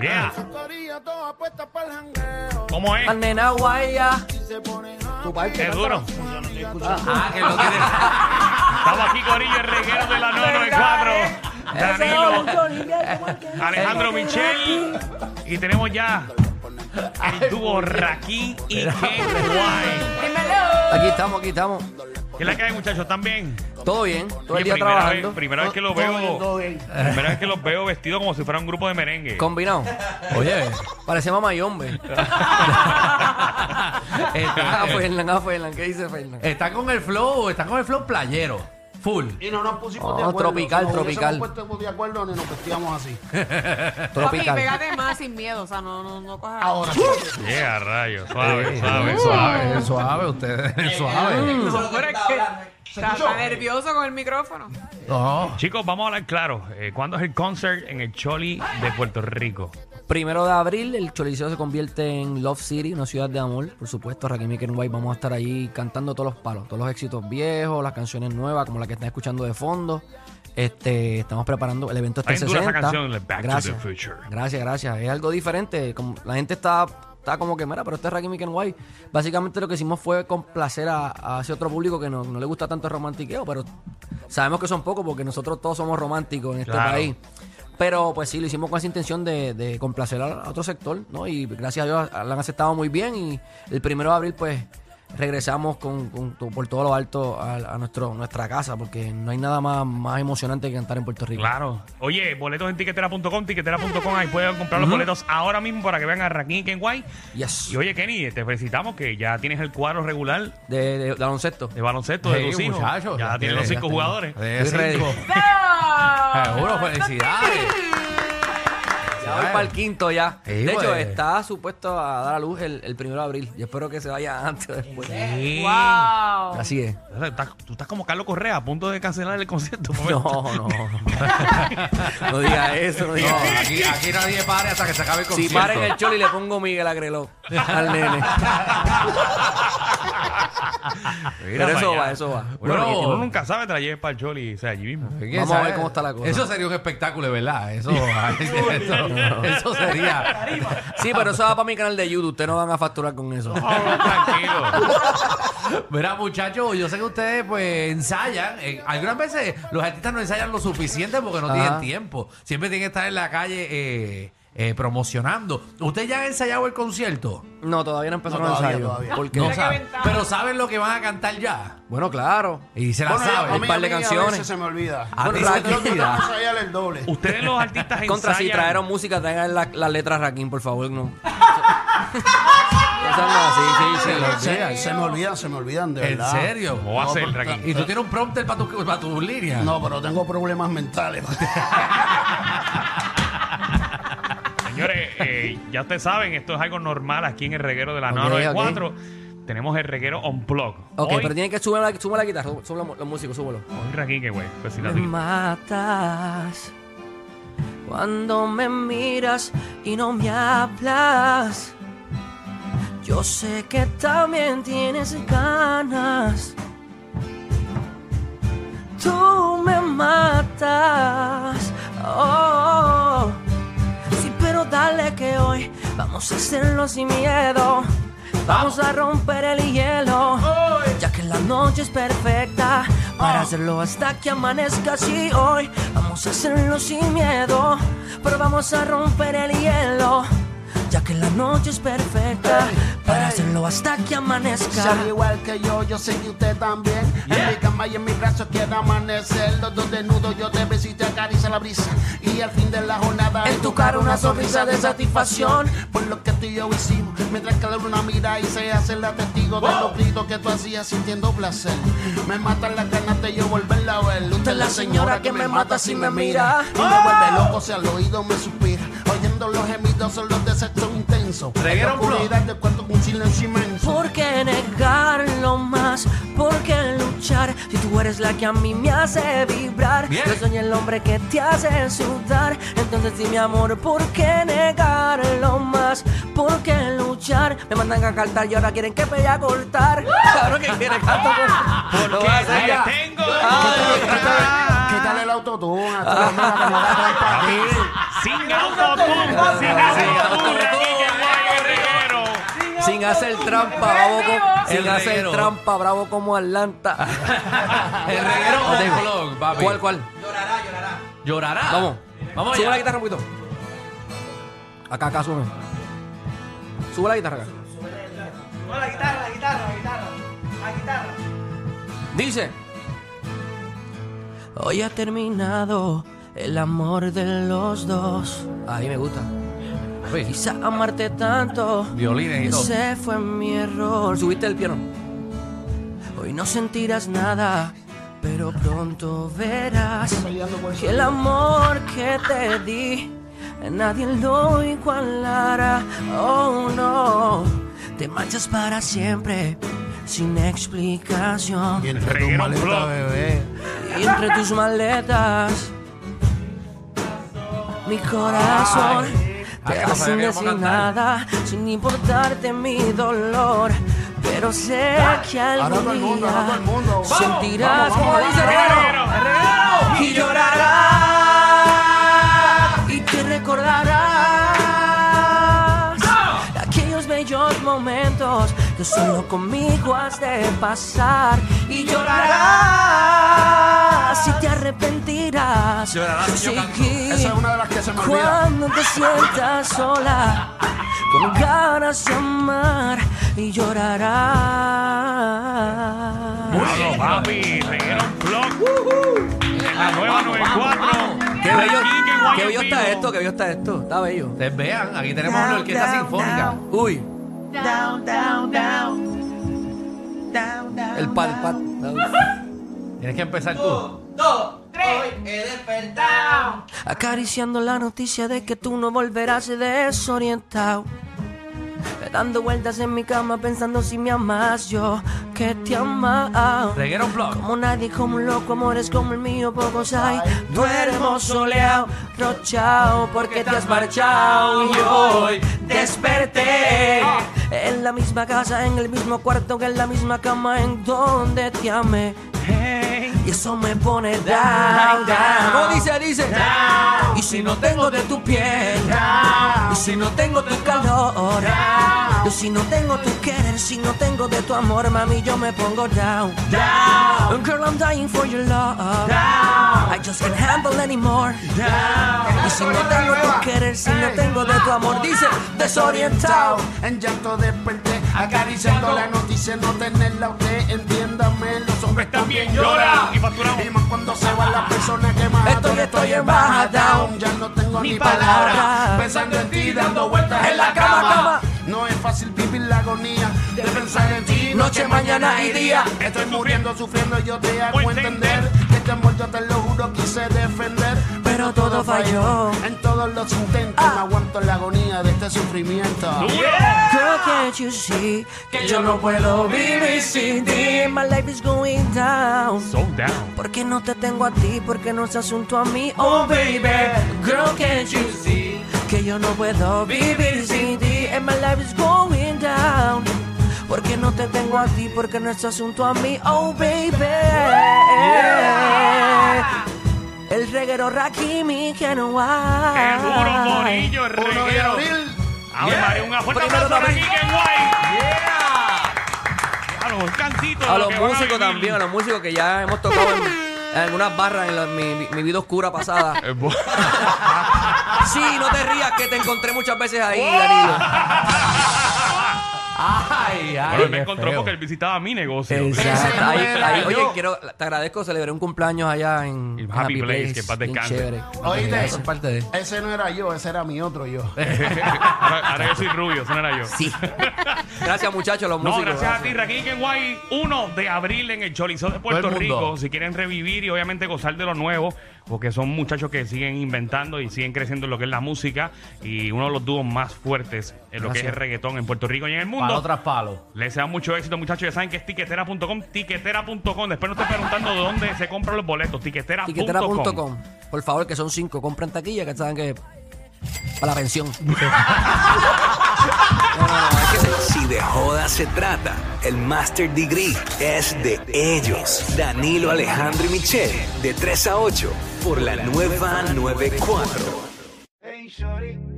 Yeah. ¿Cómo es? Al nena guaya. Tu parte, Qué duro. Ah, que lo tiene. Estamos aquí, Corillo, el reguero de la 994. Danilo, Alejandro Michel. Y tenemos ya el dúo Raquín y Ken Aquí estamos, aquí estamos. ¿Qué es la que hay, muchachos? ¿También? Todo bien, todo Oye, el día primera trabajando. Vez, primera vez que los veo. Primera vez que los veo vestidos como si fuera un grupo de merengue. Combinado. Oye, Parece mamayombe. Ah, está, Fernan, ah, Fernan. ¿Qué dice Fernan? está con el flow, está con el flow playero. Full. Y no nos pusimos Oh, de acuerdo. tropical, Si nos tropical. hubiésemos puesto de acuerdo ni nos vestíamos así. Papi, Tropical. pégate más sin miedo, o sea, no, no, no cojas. Ahora Yeah, rayos. Suave, suave, suave, suave. ustedes, suave. No, pero es que está, está nervioso con el micrófono. No. Chicos, vamos a hablar claro. Eh, ¿Cuándo es el concert en el Choli de Puerto Rico? Primero de abril, el Choliseo se convierte en Love City, una ciudad de amor. Por supuesto, Rakim y Ken White vamos a estar ahí cantando todos los palos, todos los éxitos viejos, las canciones nuevas, como la que están escuchando de fondo. Este, estamos preparando el evento este Está bien dura 60. esa canción, Back to gracias, the Future. Gracias, gracias. Es algo diferente. Como la gente está, está como que, mira, pero este es Rakim y Ken White. Básicamente lo que hicimos fue complacer a, a ese otro público que no, no le gusta tanto el romantiqueo, pero sabemos que son pocos porque nosotros todos somos románticos en este Claro. país. Pero pues sí, lo hicimos con esa intención de, de complacer a otro sector, ¿no? Y gracias a Dios la han aceptado muy bien y el primero de abril pues regresamos con, con por todo lo alto a, a nuestro, nuestra casa porque no hay nada más, más emocionante que cantar en Puerto Rico. Claro. Oye, boletos en tiquetera.com, tiquetera.com, ahí pueden comprar los boletos ahora mismo para que vean a Raquín y Ken White. Yes. Y oye, Kenny, te felicitamos que ya tienes el cuadro regular De, de, de baloncesto. de baloncesto de tus hijos. muchachos, Ya tienes los ya cinco tengo- jugadores. De cinco. Seguro, felicidades. Ya voy para el quinto ya. Sí, de hecho, pues. está supuesto a dar a luz el, el primero de abril. Yo espero que se vaya antes o después. Sí. ¡Wow! Así es. Estás- Tú estás como Carlos Correa a punto de cancelar el concierto. No, no. no diga eso, no No, diga eso. aquí, aquí nadie pare hasta que se acabe el Si concierto. paren el choli le pongo Miguel Agreló al nene. Pero eso allá. va, eso va. Bueno, Bueno. uno nunca sabe, lleves para el Choli, o sea, allí mismo. ¿Quién Vamos a ver cómo está la cosa. Eso sería un espectáculo, de verdad. Eso, eso, eso sería. Sí, pero eso va para mi canal de YouTube. Ustedes no van a facturar con eso. Tranquilo. Mira, muchachos, yo sé que ustedes pues ensayan. Eh, algunas veces los artistas no ensayan lo suficiente porque no Ajá. tienen tiempo. Siempre tienen que estar en la calle eh, eh, promocionando. ¿Ustedes ya han ensayado el concierto? No, todavía no empezaron No, el todavía, ensayo. todavía. ¿Por qué? No ventaja. Pero saben lo que van a cantar ya. Bueno, claro. Y se la Bueno, saben. a mí- par a de canciones. A veces se me olvida. A ti se te olvida. Ensayar el doble. Ustedes los artistas Contra si ensayan- trajeron música, traigan la- las letras Raquín, por favor. No. No, sí, sí, sí. Se lo Se, se me olvidan, se me olvidan, de ¿En verdad. serio? ¿Cómo va a ser, Raquín? ¿Y tú tienes un prompter para tu, para tu línea? No, pero tengo problemas mentales. Ya ustedes saben, esto es algo normal aquí en el reguero de la Ok, 994. Tenemos el reguero on blog. Ok, hoy, pero tienen que subir la, la guitarra, sube la- los músicos, súbelo. hoy Raquín, que güey. Pues si la Me matas cuando me miras y no me hablas. Yo sé que también tienes ganas. Tú me matas. Oh, pero dale que hoy vamos a hacerlo sin miedo. Vamos a romper el hielo, ya que la noche es perfecta para hacerlo hasta que amanezca. Sí, hoy vamos a hacerlo sin miedo, pero vamos a romper el hielo, ya que la noche es perfecta para hacerlo hasta que Si amanezca. al igual que yo, yo sé que usted también. En mi cama y en mis brazos quiero amanecer. Los dos desnudos, yo te beso y te acaricia la brisa. Y al fin de la jornada, En tu cara una sonrisa de satisfacción. Por lo que tú y yo hicimos. Mientras que la luna mira y se hace la testigo de los gritos que tú hacías sintiendo placer. Me matan las ganas de yo volverla a ver. Usted es la señora que me mata si me mira. Y me vuelve loco si al oído me suspira. Oyendo los gemidos son los de sexo intenso. En la oscuridad de cuento con silencio inmenso. ¿Por qué negarlo más? ¿Por qué luchar? Si tú eres la que a mí me hace vibrar. Bien. Yo soy el hombre que te hace sudar. Entonces sí, mi amor, ¿por qué negarlo más? ¿Por qué luchar? Me mandan a cantar y ahora quieren que me vaya a cortar. Claro que. Lo voy a hacer ya. tengo. Quítale el autotune. Sin autotune, sin autotune, sin hacer trampa, bravo sin hacer trampa, bravo como Atlanta. el reguero o el blog, ¿Cuál, cuál? Llorará, llorará. Llorará. Vamos. Vamos Sube la guitarra un poquito. Acá, acá, sube. Sube la guitarra acá. La guitarra, la guitarra, la guitarra. La guitarra. Dice. Hoy ha terminado el amor de los dos. Ahí me gusta. Uy, Quizá amarte tanto. Violines y todo. Ese fue mi error. Subiste el piano. Hoy no sentirás nada, pero pronto verás que el amor que te di nadie lo igualará. Oh no, te marchas para siempre sin explicación. Y entre tus Reguero maletas, Flow. bebé. Y entre tus maletas, mi corazón te no vas sabía sin nada, sin importarte mi dolor. Pero sé que Ahora algún todo el mundo, día el mundo. Sentirás vamos, como vamos, dice vamos, Reguero, Reguero. y llorarás y te recordarás aquellos bellos momentos que solo conmigo has de pasar y llorarás y te arrepentirás Llorarás si yo canto. Esa es una de las que se me olvida. cuando te sientas sola con ganas de amar y llorarás Bueno, papi, reguero blog. En la nueva 94. Qué bello, qué bello está esto, qué bello está esto. Está bello. Ustedes vean, aquí tenemos una orquesta sinfónica. Uy, Down, down, down. Down, down. el pal, el pal. Tienes que empezar tú. Acariciando la noticia de que tú no volverás desorientado. Dando vueltas en mi cama pensando si me amas yo, que te ama. Reguero blog. Como nadie, como un loco, amores como el mío, pocos hay. Duermo soleado, rochao, porque te has marchado. Y hoy desperté en la misma casa, en el mismo cuarto, que en la misma cama en donde te amé. Y eso me pone down, down. ¿Cómo dice? Dice. Y si no tengo de tu piel, y si no tengo tu calor, y si no tengo tu querer, si no tengo de tu amor, mami, yo me pongo down. down. Girl, I'm dying for your love. I just can't handle anymore. Y si no tengo tu querer, si no tengo de tu amor, dice desorientado. En llanto desperté, acariciando la noticia, no tenerla usted, entiéndame, los hombres también lloran. Y facturamos. Y más cuando se van las personas que más Estoy, estoy en baja down. Ya no tengo ni, Ni palabras, palabras. pensando en ti, dando vueltas en la cama, cama. No es fácil vivir la agonía de pensar en ti, Noche, mañana y día. Estoy muriendo, sufriendo, yo te hago entender que este amor yo te lo juro quise defender, Pero todo falló. En todos los intentos Ah. no aguanto la agonía de este sufrimiento. Girl, can't you see que yo no puedo vivir sin ti? My life is going down. So down. Porque no te tengo a ti, porque no es asunto a mí, oh baby. Girl, can't you see que yo no puedo vivir sin ti? And my life is going down. Porque no te tengo a ti, porque no es asunto a mí, oh baby. El reguero Rakimi que no va. ¡Qué duro, Morillo, el de reguero! abril. A ver, María, un fuerte Primero aplauso para guay. De A lo los que van a músicos vivir. también, a los músicos que ya hemos tocado en, en algunas barras en la- mi, mi- mi vida oscura pasada. Sí, no te rías que te encontré muchas veces ahí, Danilo. Ay, ay. Bueno, él me qué encontró feo. porque él visitaba mi negocio. Exacto. Ahí- no era ahí- oye, quiero, te agradezco, celebré un cumpleaños allá en El en Happy Place, que en paz bien descanse. chévere. Oíste, Eso es parte de. ese no era yo, ese era mi otro yo. ahora, ahora yo soy rubio, eso no era yo. Sí. Gracias, muchachos, los No, músicos. gracias a ti, Raquel Kenway. 1 de abril en el Choliseo de Puerto Todo el mundo. Rico. Si quieren revivir y obviamente gozar de lo nuevo, porque son muchachos que siguen inventando y siguen creciendo en lo que es la música y uno de los dúos más fuertes en lo que es el reggaetón en Puerto Rico y en el Palo tras palo. Les deseo mucho éxito, muchachos. Ya saben que es tiquetera.com, tiquetera.com. Después no estoy preguntando dónde se compran los boletos. Tiquetera.com. Tiquetera.com. Por favor, que son cinco. Compren taquilla, que saben que. Para la pensión. Si de joda se trata, el Master Degree es de ellos. Danilo Alejandro y Michelle, de 3 a 8, por la nueva 94.